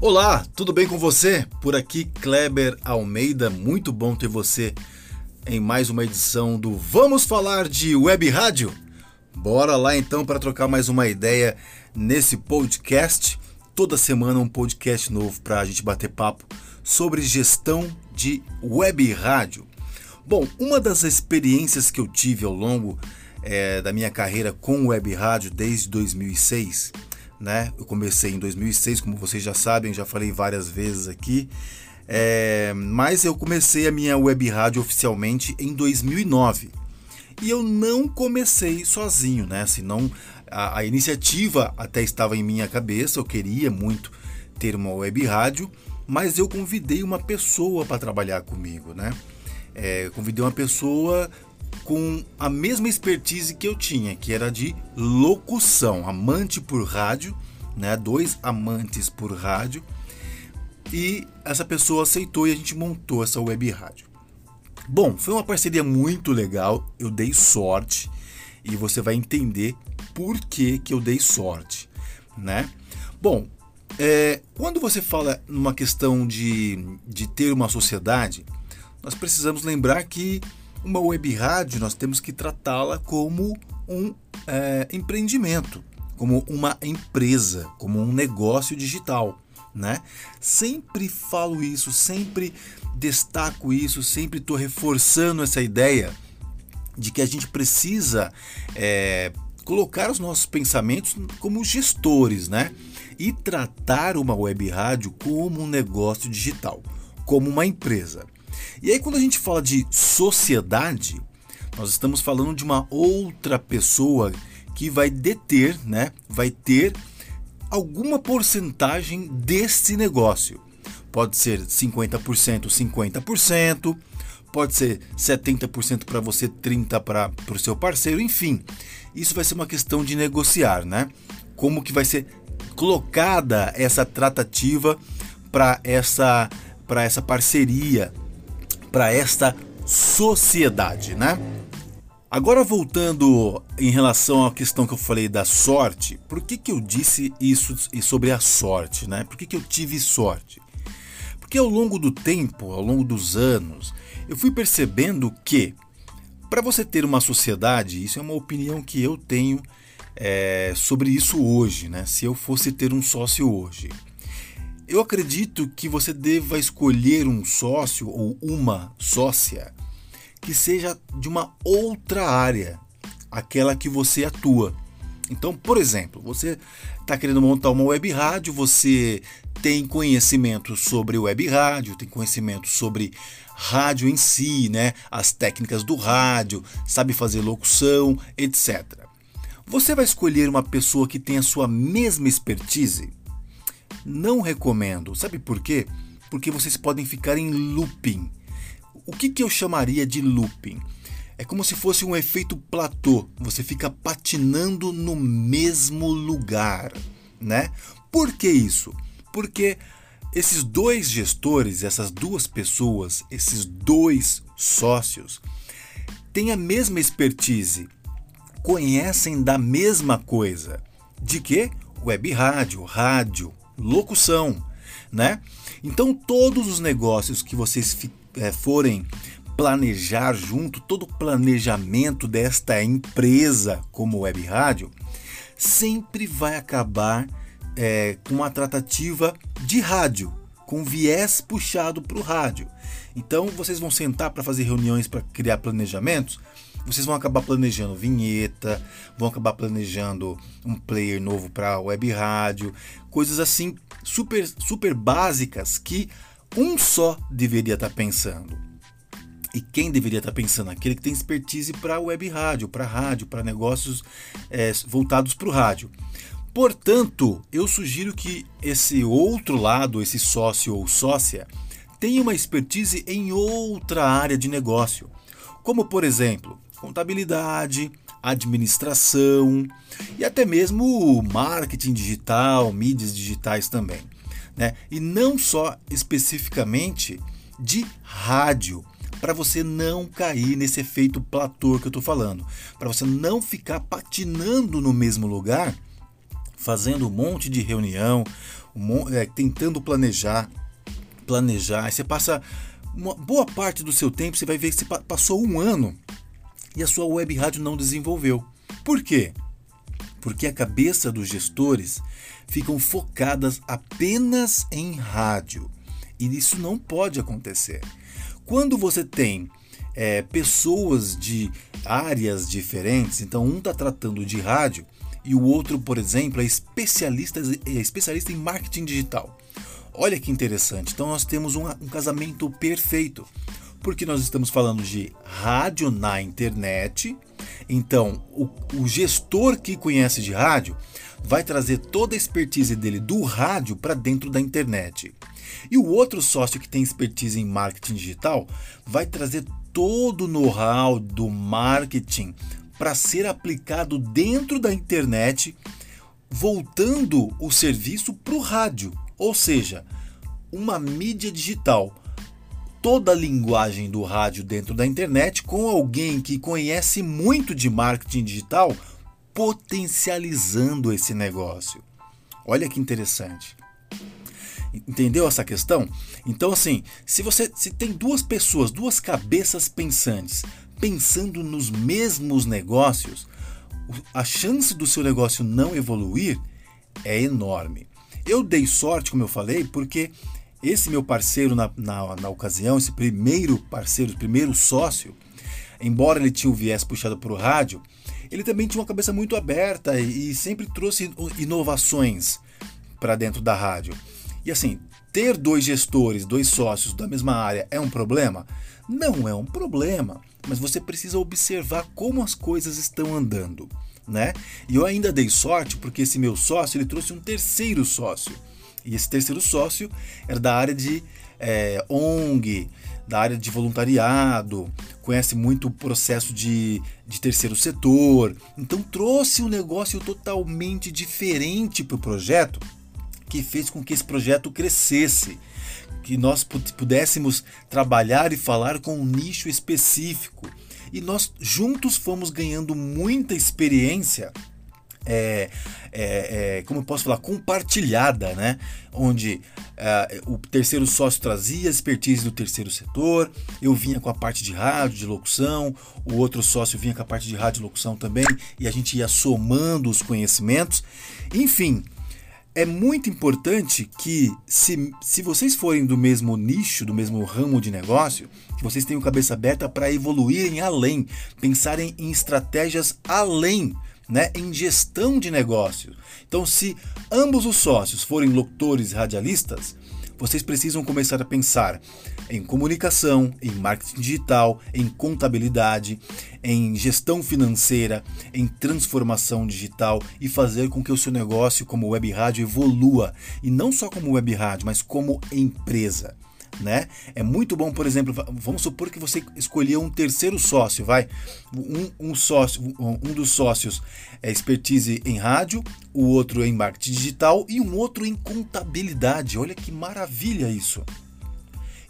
Olá, tudo bem com você? Por aqui Kleber Almeida, muito bom ter você em mais uma edição do Vamos Falar de Web Rádio. Bora lá então para trocar mais uma ideia nesse podcast. Toda semana um podcast novo para a gente bater papo sobre gestão de web rádio. Bom, uma das experiências que eu tive ao longo é, da minha carreira com web rádio desde 2006 né? Eu comecei em 2006, como vocês já sabem, já falei várias vezes aqui. É, mas eu comecei a minha web rádio oficialmente em 2009. E eu não comecei sozinho, né? Assim, não, a, a iniciativa até estava em minha cabeça, eu queria muito ter uma web rádio, mas eu convidei uma pessoa para trabalhar comigo, né? É, convidei uma pessoa com a mesma expertise que eu tinha, que era de locução, amante por rádio, né? Dois amantes por rádio. E essa pessoa aceitou e a gente montou essa web rádio. Bom, foi uma parceria muito legal, eu dei sorte e você vai entender por que, que eu dei sorte, né? Bom, é, quando você fala numa questão de, de ter uma sociedade, nós precisamos lembrar que uma web rádio nós temos que tratá-la como um é, empreendimento, como uma empresa, como um negócio digital. Né? Sempre falo isso, sempre destaco isso, sempre estou reforçando essa ideia de que a gente precisa é, colocar os nossos pensamentos como gestores, né? E tratar uma web rádio como um negócio digital, como uma empresa. E aí, quando a gente fala de sociedade, nós estamos falando de uma outra pessoa que vai deter, né? Vai ter alguma porcentagem desse negócio. Pode ser 50%, 50%, pode ser 70% para você, 30% para o seu parceiro, enfim. Isso vai ser uma questão de negociar, né? Como que vai ser colocada essa tratativa para essa, essa parceria para esta sociedade, né? Agora voltando em relação à questão que eu falei da sorte, por que, que eu disse isso sobre a sorte, né? Por que, que eu tive sorte? Porque ao longo do tempo, ao longo dos anos, eu fui percebendo que para você ter uma sociedade, isso é uma opinião que eu tenho é, sobre isso hoje, né? Se eu fosse ter um sócio hoje, eu acredito que você deva escolher um sócio ou uma sócia que seja de uma outra área, aquela que você atua. Então, por exemplo, você está querendo montar uma web rádio, você tem conhecimento sobre web rádio, tem conhecimento sobre rádio em si, né? As técnicas do rádio, sabe fazer locução, etc. Você vai escolher uma pessoa que tem a sua mesma expertise? Não recomendo. Sabe por quê? Porque vocês podem ficar em looping. O que, que eu chamaria de looping? É como se fosse um efeito platô. Você fica patinando no mesmo lugar, né? Por que isso? Porque esses dois gestores, essas duas pessoas, esses dois sócios, têm a mesma expertise, conhecem da mesma coisa. De que? Web rádio, rádio, locução, né? Então todos os negócios que vocês é, forem planejar junto, todo o planejamento desta empresa como web rádio, sempre vai acabar é, com uma tratativa de rádio, com viés puxado para o rádio. Então vocês vão sentar para fazer reuniões para criar planejamentos vocês vão acabar planejando vinheta, vão acabar planejando um player novo para web rádio, coisas assim super super básicas que um só deveria estar tá pensando. E quem deveria estar tá pensando? Aquele que tem expertise para web rádio, para rádio, para negócios é, voltados para o rádio. Portanto, eu sugiro que esse outro lado, esse sócio ou sócia, tenha uma expertise em outra área de negócio. Como, por exemplo, contabilidade, administração e até mesmo marketing digital, mídias digitais também. Né? E não só especificamente de rádio, para você não cair nesse efeito platô que eu estou falando, para você não ficar patinando no mesmo lugar fazendo um monte de reunião, um, é, tentando planejar, planejar. Você passa uma boa parte do seu tempo, você vai ver que você passou um ano e a sua web rádio não desenvolveu. Por quê? Porque a cabeça dos gestores ficam focadas apenas em rádio. E isso não pode acontecer. Quando você tem é, pessoas de áreas diferentes, então um está tratando de rádio e o outro, por exemplo, é especialista, é especialista em marketing digital. Olha que interessante. Então nós temos um, um casamento perfeito, porque nós estamos falando de rádio na internet. Então o, o gestor que conhece de rádio vai trazer toda a expertise dele do rádio para dentro da internet. E o outro sócio que tem expertise em marketing digital vai trazer todo o know-how do marketing para ser aplicado dentro da internet, voltando o serviço para o rádio, ou seja, uma mídia digital. Toda a linguagem do rádio dentro da internet com alguém que conhece muito de marketing digital potencializando esse negócio. Olha que interessante. Entendeu essa questão? Então assim, se você se tem duas pessoas, duas cabeças pensantes, pensando nos mesmos negócios, a chance do seu negócio não evoluir é enorme. Eu dei sorte, como eu falei, porque esse meu parceiro na, na, na ocasião, esse primeiro parceiro, primeiro sócio, embora ele tinha o viés puxado para o rádio, ele também tinha uma cabeça muito aberta e, e sempre trouxe inovações para dentro da rádio. E assim, ter dois gestores, dois sócios da mesma área é um problema? Não é um problema, mas você precisa observar como as coisas estão andando, né? E eu ainda dei sorte porque esse meu sócio ele trouxe um terceiro sócio. E esse terceiro sócio era da área de é, ONG, da área de voluntariado, conhece muito o processo de, de terceiro setor. Então trouxe um negócio totalmente diferente para o projeto que fez com que esse projeto crescesse, que nós pudéssemos trabalhar e falar com um nicho específico. E nós juntos fomos ganhando muita experiência é, é, é, como eu posso falar, compartilhada, né? Onde é, o terceiro sócio trazia a expertise do terceiro setor, eu vinha com a parte de rádio, de locução, o outro sócio vinha com a parte de rádio e locução também, e a gente ia somando os conhecimentos. Enfim, é muito importante que, se, se vocês forem do mesmo nicho, do mesmo ramo de negócio, que vocês tenham cabeça aberta para evoluírem além, pensarem em estratégias além, né, em gestão de negócio. Então, se ambos os sócios forem locutores radialistas, vocês precisam começar a pensar em comunicação, em marketing digital, em contabilidade, em gestão financeira, em transformação digital e fazer com que o seu negócio como web rádio evolua. E não só como web rádio, mas como empresa. Né? É muito bom, por exemplo, vamos supor que você escolheu um terceiro sócio, vai, um, um sócio, um dos sócios é expertise em rádio, o outro em marketing digital e um outro em contabilidade. Olha que maravilha isso!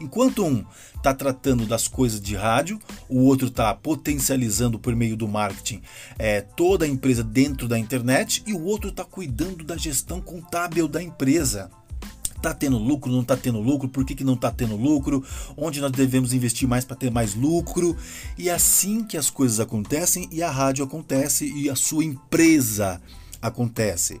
Enquanto um está tratando das coisas de rádio, o outro está potencializando por meio do marketing é, toda a empresa dentro da internet e o outro está cuidando da gestão contábil da empresa. Está tendo lucro, não está tendo lucro, por que, que não está tendo lucro, onde nós devemos investir mais para ter mais lucro. E é assim que as coisas acontecem e a rádio acontece e a sua empresa acontece.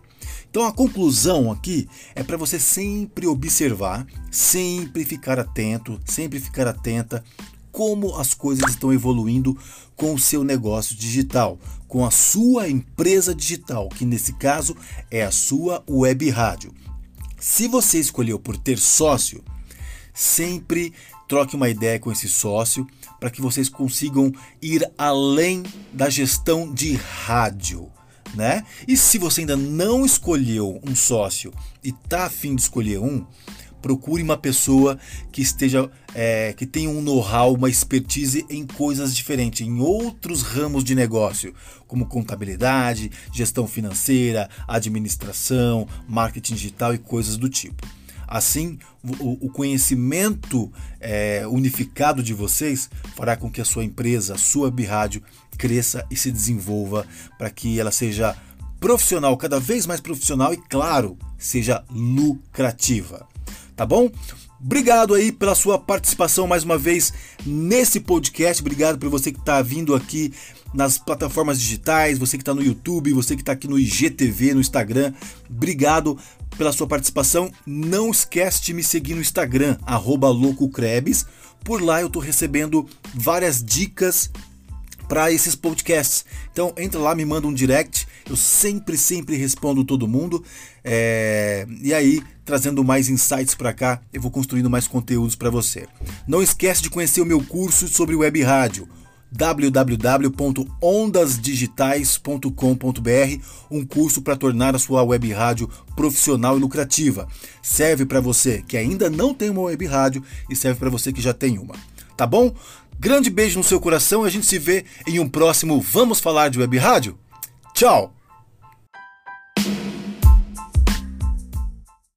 Então a conclusão aqui é para você sempre observar, sempre ficar atento, sempre ficar atenta como as coisas estão evoluindo com o seu negócio digital, com a sua empresa digital, que nesse caso é a sua web rádio. Se você escolheu por ter sócio, sempre troque uma ideia com esse sócio para que vocês consigam ir além da gestão de rádio né? E se você ainda não escolheu um sócio e tá afim de escolher um, procure uma pessoa que esteja é, que tenha um know-how, uma expertise em coisas diferentes, em outros ramos de negócio, como contabilidade, gestão financeira, administração, marketing digital e coisas do tipo. Assim, o, conhecimento é, unificado de vocês fará com que a sua empresa, a sua Birádio, cresça e se desenvolva para que ela seja profissional, cada vez mais profissional e, claro, seja lucrativa. Tá bom? Obrigado aí pela sua participação mais uma vez nesse podcast. Obrigado por você que está vindo aqui nas plataformas digitais, você que está no YouTube, você que está aqui no IGTV, no Instagram. Obrigado pela sua participação. Não esquece de me seguir no Instagram, @loucocrebs. Por lá eu estou recebendo várias dicas para esses podcasts. Então entra lá, me manda um direct. Eu sempre, sempre respondo todo mundo. É... E aí, trazendo mais insights para cá, eu vou construindo mais conteúdos para você. Não esquece de conhecer o meu curso sobre web rádio www.ondasdigitais.com.br, um curso para tornar a sua web rádio profissional e lucrativa. Serve para você que ainda não tem uma web rádio e serve para você que já tem uma. Tá bom? Grande beijo no seu coração e a gente se vê em um próximo Vamos Falar de Web Rádio. Tchau!